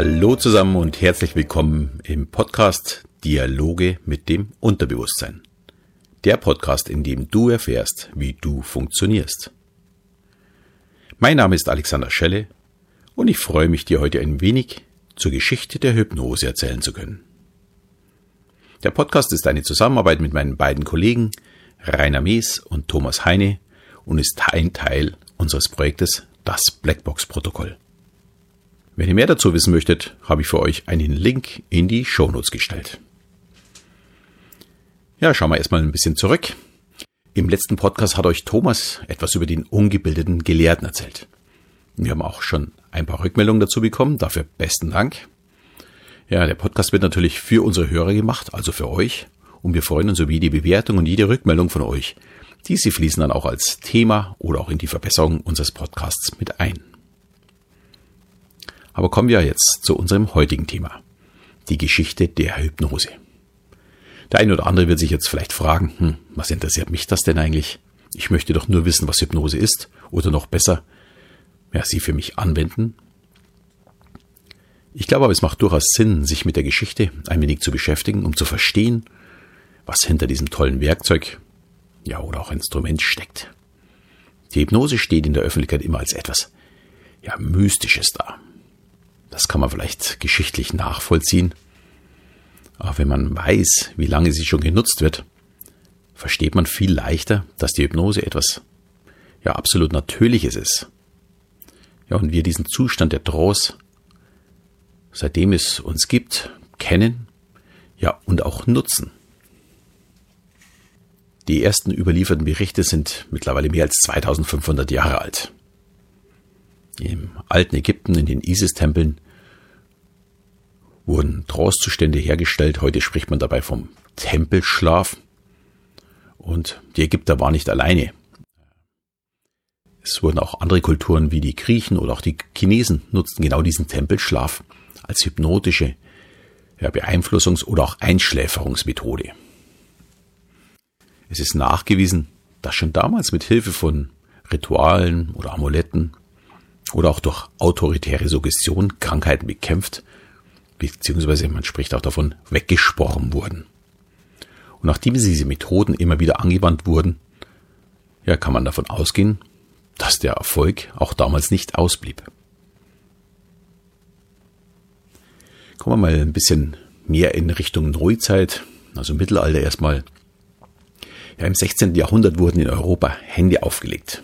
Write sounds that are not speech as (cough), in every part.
Hallo zusammen und herzlich willkommen im Podcast Dialoge mit dem Unterbewusstsein. Der Podcast, in dem du erfährst, wie du funktionierst. Mein Name ist Alexander Schelle und ich freue mich, dir heute ein wenig zur Geschichte der Hypnose erzählen zu können. Der Podcast ist eine Zusammenarbeit mit meinen beiden Kollegen Rainer Mees und Thomas Heine und ist ein Teil unseres Projektes Das Blackbox-Protokoll. Wenn ihr mehr dazu wissen möchtet, habe ich für euch einen Link in die Shownotes gestellt. Ja, schauen wir erstmal ein bisschen zurück. Im letzten Podcast hat euch Thomas etwas über den ungebildeten Gelehrten erzählt. Wir haben auch schon ein paar Rückmeldungen dazu bekommen, dafür besten Dank. Ja, der Podcast wird natürlich für unsere Hörer gemacht, also für euch, und wir freuen uns über jede Bewertung und jede Rückmeldung von euch. Diese fließen dann auch als Thema oder auch in die Verbesserung unseres Podcasts mit ein. Aber kommen wir jetzt zu unserem heutigen Thema. Die Geschichte der Hypnose. Der eine oder andere wird sich jetzt vielleicht fragen, hm, was interessiert mich das denn eigentlich? Ich möchte doch nur wissen, was Hypnose ist oder noch besser, ja, sie für mich anwenden. Ich glaube aber, es macht durchaus Sinn, sich mit der Geschichte ein wenig zu beschäftigen, um zu verstehen, was hinter diesem tollen Werkzeug, ja, oder auch Instrument steckt. Die Hypnose steht in der Öffentlichkeit immer als etwas, ja, Mystisches da. Das kann man vielleicht geschichtlich nachvollziehen. Aber wenn man weiß, wie lange sie schon genutzt wird, versteht man viel leichter, dass die Hypnose etwas ja absolut Natürliches ist. Ja, und wir diesen Zustand der Trance, seitdem es uns gibt, kennen, ja, und auch nutzen. Die ersten überlieferten Berichte sind mittlerweile mehr als 2500 Jahre alt. Im alten Ägypten, in den Isis-Tempeln, wurden Trancezustände hergestellt. Heute spricht man dabei vom Tempelschlaf. Und die Ägypter waren nicht alleine. Es wurden auch andere Kulturen wie die Griechen oder auch die Chinesen nutzten genau diesen Tempelschlaf als hypnotische ja, Beeinflussungs- oder auch Einschläferungsmethode. Es ist nachgewiesen, dass schon damals mit Hilfe von Ritualen oder Amuletten oder auch durch autoritäre Suggestion Krankheiten bekämpft, beziehungsweise man spricht auch davon, weggesprochen wurden. Und nachdem diese Methoden immer wieder angewandt wurden, ja, kann man davon ausgehen, dass der Erfolg auch damals nicht ausblieb. Kommen wir mal ein bisschen mehr in Richtung Neuzeit, also Mittelalter erstmal. Ja, im 16. Jahrhundert wurden in Europa Hände aufgelegt.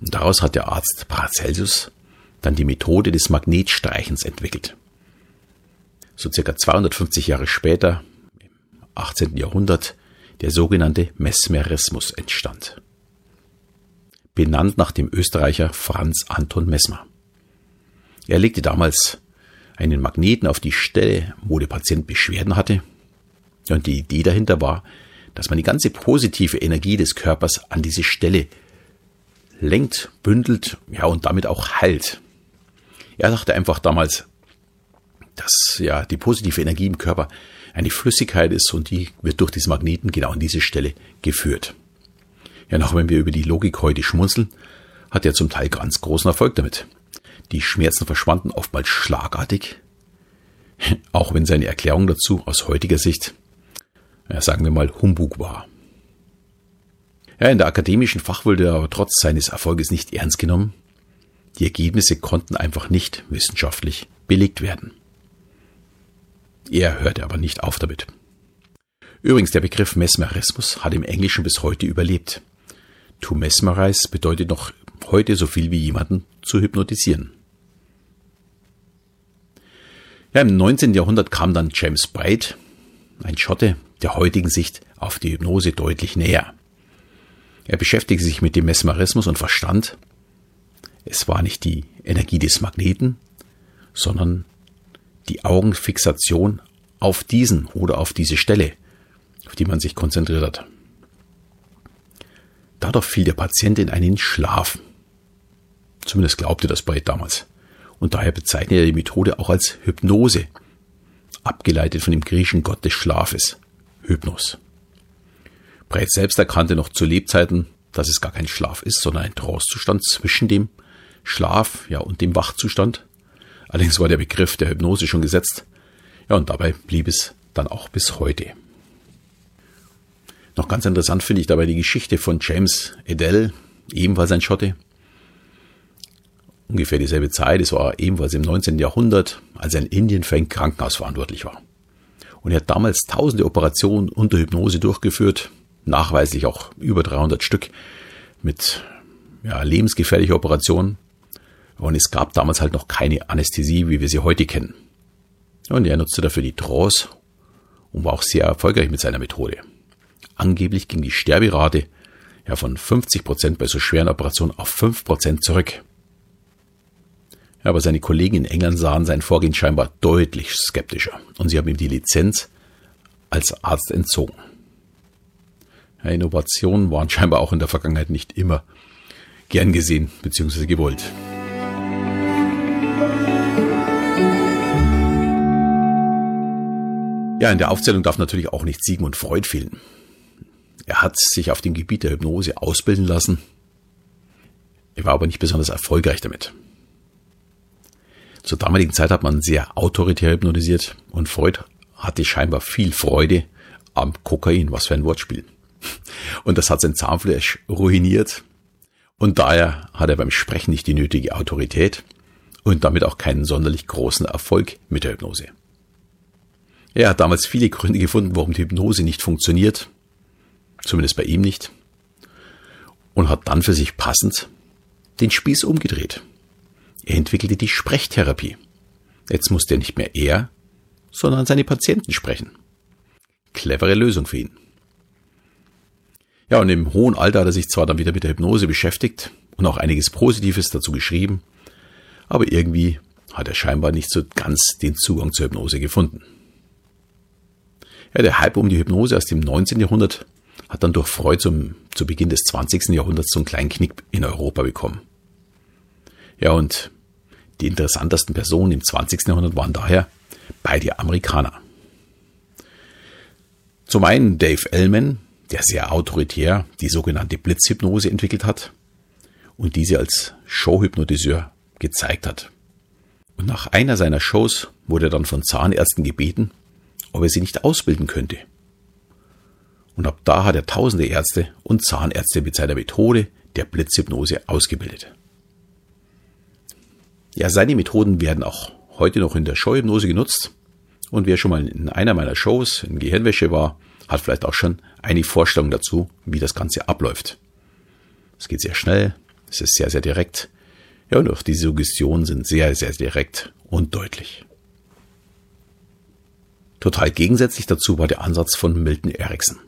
Und daraus hat der Arzt Paracelsus dann die Methode des Magnetstreichens entwickelt. So circa 250 Jahre später, im 18. Jahrhundert, der sogenannte Mesmerismus entstand. Benannt nach dem Österreicher Franz Anton Mesmer. Er legte damals einen Magneten auf die Stelle, wo der Patient Beschwerden hatte. Und die Idee dahinter war, dass man die ganze positive Energie des Körpers an diese Stelle lenkt, bündelt, ja, und damit auch heilt. Er dachte einfach damals, dass ja die positive Energie im Körper eine Flüssigkeit ist und die wird durch diesen Magneten genau an diese Stelle geführt. Ja, noch wenn wir über die Logik heute schmunzeln, hat er zum Teil ganz großen Erfolg damit. Die Schmerzen verschwanden oftmals schlagartig, (laughs) auch wenn seine Erklärung dazu aus heutiger Sicht, ja, sagen wir mal, Humbug war. Ja, in der akademischen Fach wurde er aber trotz seines Erfolges nicht ernst genommen. Die Ergebnisse konnten einfach nicht wissenschaftlich belegt werden. Er hörte aber nicht auf damit. Übrigens, der Begriff Mesmerismus hat im Englischen bis heute überlebt. To mesmerize bedeutet noch heute so viel wie jemanden zu hypnotisieren. Ja, im 19. Jahrhundert kam dann James Bright, ein Schotte, der heutigen Sicht auf die Hypnose deutlich näher. Er beschäftigte sich mit dem Mesmerismus und verstand, es war nicht die Energie des Magneten, sondern die Augenfixation auf diesen oder auf diese Stelle, auf die man sich konzentriert hat. Dadurch fiel der Patient in einen Schlaf. Zumindest glaubte das Breit damals. Und daher bezeichnet er die Methode auch als Hypnose, abgeleitet von dem griechischen Gott des Schlafes, Hypnos. Breit selbst erkannte noch zu Lebzeiten, dass es gar kein Schlaf ist, sondern ein Trancezustand zwischen dem Schlaf ja, und dem Wachzustand. Allerdings war der Begriff der Hypnose schon gesetzt. Ja, und dabei blieb es dann auch bis heute. Noch ganz interessant finde ich dabei die Geschichte von James Edel, ebenfalls ein Schotte. Ungefähr dieselbe Zeit, es war ebenfalls im 19. Jahrhundert, als er in Indien für ein Krankenhaus verantwortlich war. Und er hat damals tausende Operationen unter Hypnose durchgeführt, nachweislich auch über 300 Stück mit ja, lebensgefährlicher Operationen. Und es gab damals halt noch keine Anästhesie, wie wir sie heute kennen. Und er nutzte dafür die Trance und war auch sehr erfolgreich mit seiner Methode. Angeblich ging die Sterberate ja von 50 Prozent bei so schweren Operationen auf 5 Prozent zurück. Ja, aber seine Kollegen in England sahen sein Vorgehen scheinbar deutlich skeptischer und sie haben ihm die Lizenz als Arzt entzogen. Ja, Innovationen waren scheinbar auch in der Vergangenheit nicht immer gern gesehen bzw. gewollt. Ja, in der Aufzählung darf natürlich auch nicht Sigmund Freud fehlen. Er hat sich auf dem Gebiet der Hypnose ausbilden lassen. Er war aber nicht besonders erfolgreich damit. Zur damaligen Zeit hat man sehr autoritär hypnotisiert und Freud hatte scheinbar viel Freude am Kokain, was für ein Wortspiel. Und das hat sein Zahnfleisch ruiniert. Und daher hat er beim Sprechen nicht die nötige Autorität und damit auch keinen sonderlich großen Erfolg mit der Hypnose. Er hat damals viele Gründe gefunden, warum die Hypnose nicht funktioniert, zumindest bei ihm nicht, und hat dann für sich passend den Spieß umgedreht. Er entwickelte die Sprechtherapie. Jetzt musste er nicht mehr er, sondern seine Patienten sprechen. Clevere Lösung für ihn. Ja, und im hohen Alter hat er sich zwar dann wieder mit der Hypnose beschäftigt und auch einiges Positives dazu geschrieben, aber irgendwie hat er scheinbar nicht so ganz den Zugang zur Hypnose gefunden. Ja, der Hype um die Hypnose aus dem 19. Jahrhundert hat dann durch Freud zum, zu Beginn des 20. Jahrhunderts so einen kleinen Knick in Europa bekommen. Ja, und die interessantesten Personen im 20. Jahrhundert waren daher beide Amerikaner. Zum einen Dave Ellman, der sehr autoritär die sogenannte Blitzhypnose entwickelt hat und diese als Showhypnotiseur gezeigt hat. Und nach einer seiner Shows wurde er dann von Zahnärzten gebeten, ob er sie nicht ausbilden könnte. Und ab da hat er tausende Ärzte und Zahnärzte mit seiner Methode der Blitzhypnose ausgebildet. Ja, seine Methoden werden auch heute noch in der Showhypnose genutzt. Und wer schon mal in einer meiner Shows in Gehirnwäsche war, hat vielleicht auch schon eine Vorstellung dazu, wie das Ganze abläuft. Es geht sehr schnell, es ist sehr, sehr direkt. Ja, und auch die Suggestionen sind sehr, sehr direkt und deutlich. Total gegensätzlich dazu war der Ansatz von Milton Erickson.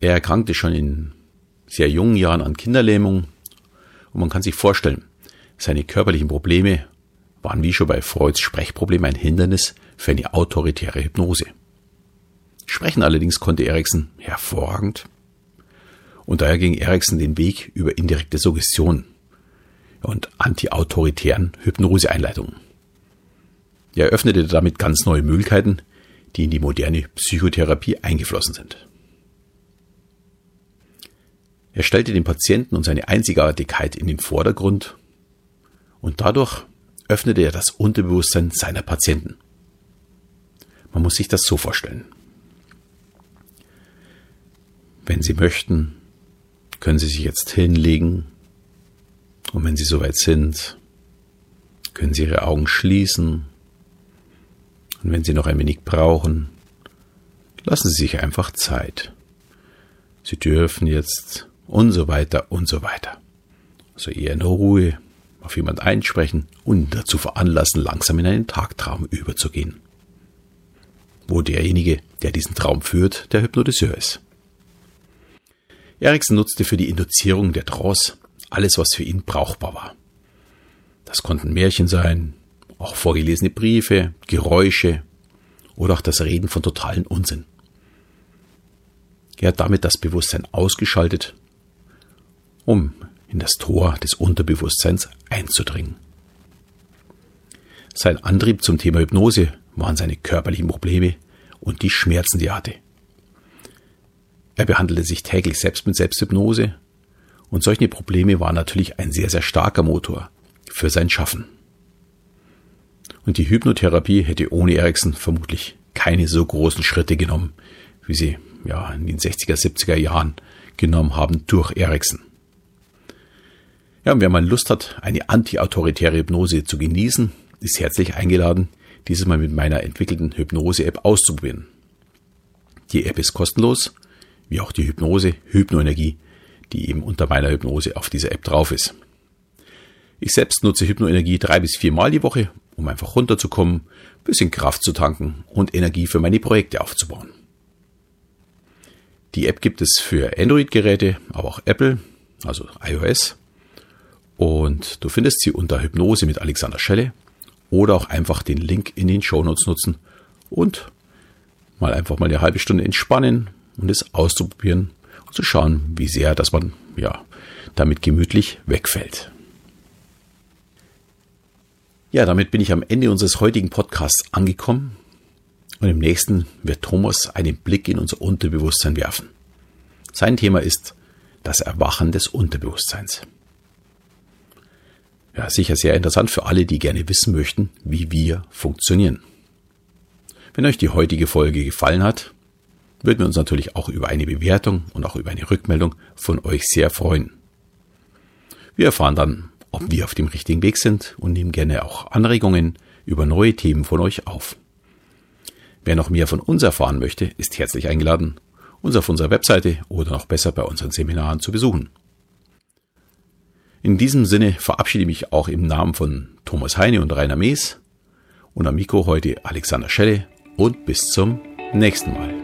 Er erkrankte schon in sehr jungen Jahren an Kinderlähmung und man kann sich vorstellen, seine körperlichen Probleme waren wie schon bei Freuds Sprechproblem ein Hindernis für eine autoritäre Hypnose. Sprechen allerdings konnte Erikson hervorragend. Und daher ging Erikson den Weg über indirekte Suggestion und anti-autoritären Hypnoseeinleitungen. Er öffnete damit ganz neue Möglichkeiten, die in die moderne Psychotherapie eingeflossen sind. Er stellte den Patienten und seine Einzigartigkeit in den Vordergrund und dadurch öffnete er das Unterbewusstsein seiner Patienten. Man muss sich das so vorstellen. Wenn Sie möchten, können Sie sich jetzt hinlegen und wenn Sie soweit sind, können Sie Ihre Augen schließen und wenn Sie noch ein wenig brauchen, lassen Sie sich einfach Zeit. Sie dürfen jetzt und so weiter und so weiter. Also eher in Ruhe auf jemand einsprechen und dazu veranlassen, langsam in einen Tagtraum überzugehen. Wo derjenige, der diesen Traum führt, der Hypnotiseur ist. Erikson nutzte für die Induzierung der Trance alles, was für ihn brauchbar war. Das konnten Märchen sein, auch vorgelesene Briefe, Geräusche oder auch das Reden von totalen Unsinn. Er hat damit das Bewusstsein ausgeschaltet, um in das Tor des Unterbewusstseins einzudringen. Sein Antrieb zum Thema Hypnose waren seine körperlichen Probleme und die Schmerzen, die er hatte. Er behandelte sich täglich selbst mit Selbsthypnose und solche Probleme waren natürlich ein sehr, sehr starker Motor für sein Schaffen. Und die Hypnotherapie hätte ohne Ericsson vermutlich keine so großen Schritte genommen, wie sie ja in den 60er, 70er Jahren genommen haben durch Ericsson. Ja, und wer mal Lust hat, eine anti-autoritäre Hypnose zu genießen, ist herzlich eingeladen, dieses Mal mit meiner entwickelten Hypnose-App auszuprobieren. Die App ist kostenlos, wie auch die Hypnose, Hypnoenergie, die eben unter meiner Hypnose auf dieser App drauf ist. Ich selbst nutze Hypnoenergie drei bis viermal die Woche, um einfach runterzukommen, bisschen Kraft zu tanken und Energie für meine Projekte aufzubauen. Die App gibt es für Android-Geräte, aber auch Apple, also iOS. Und du findest sie unter Hypnose mit Alexander Schelle oder auch einfach den Link in den Shownotes nutzen und mal einfach mal eine halbe Stunde entspannen und es auszuprobieren und zu schauen, wie sehr, dass man ja damit gemütlich wegfällt. Ja, damit bin ich am Ende unseres heutigen Podcasts angekommen und im nächsten wird Thomas einen Blick in unser Unterbewusstsein werfen. Sein Thema ist das Erwachen des Unterbewusstseins. Ja, sicher sehr interessant für alle, die gerne wissen möchten, wie wir funktionieren. Wenn euch die heutige Folge gefallen hat, würden wir uns natürlich auch über eine Bewertung und auch über eine Rückmeldung von euch sehr freuen. Wir erfahren dann, ob wir auf dem richtigen Weg sind und nehmen gerne auch Anregungen über neue Themen von euch auf. Wer noch mehr von uns erfahren möchte, ist herzlich eingeladen, uns auf unserer Webseite oder noch besser bei unseren Seminaren zu besuchen. In diesem Sinne verabschiede ich mich auch im Namen von Thomas Heine und Rainer Mees und am Mikro heute Alexander Schelle und bis zum nächsten Mal.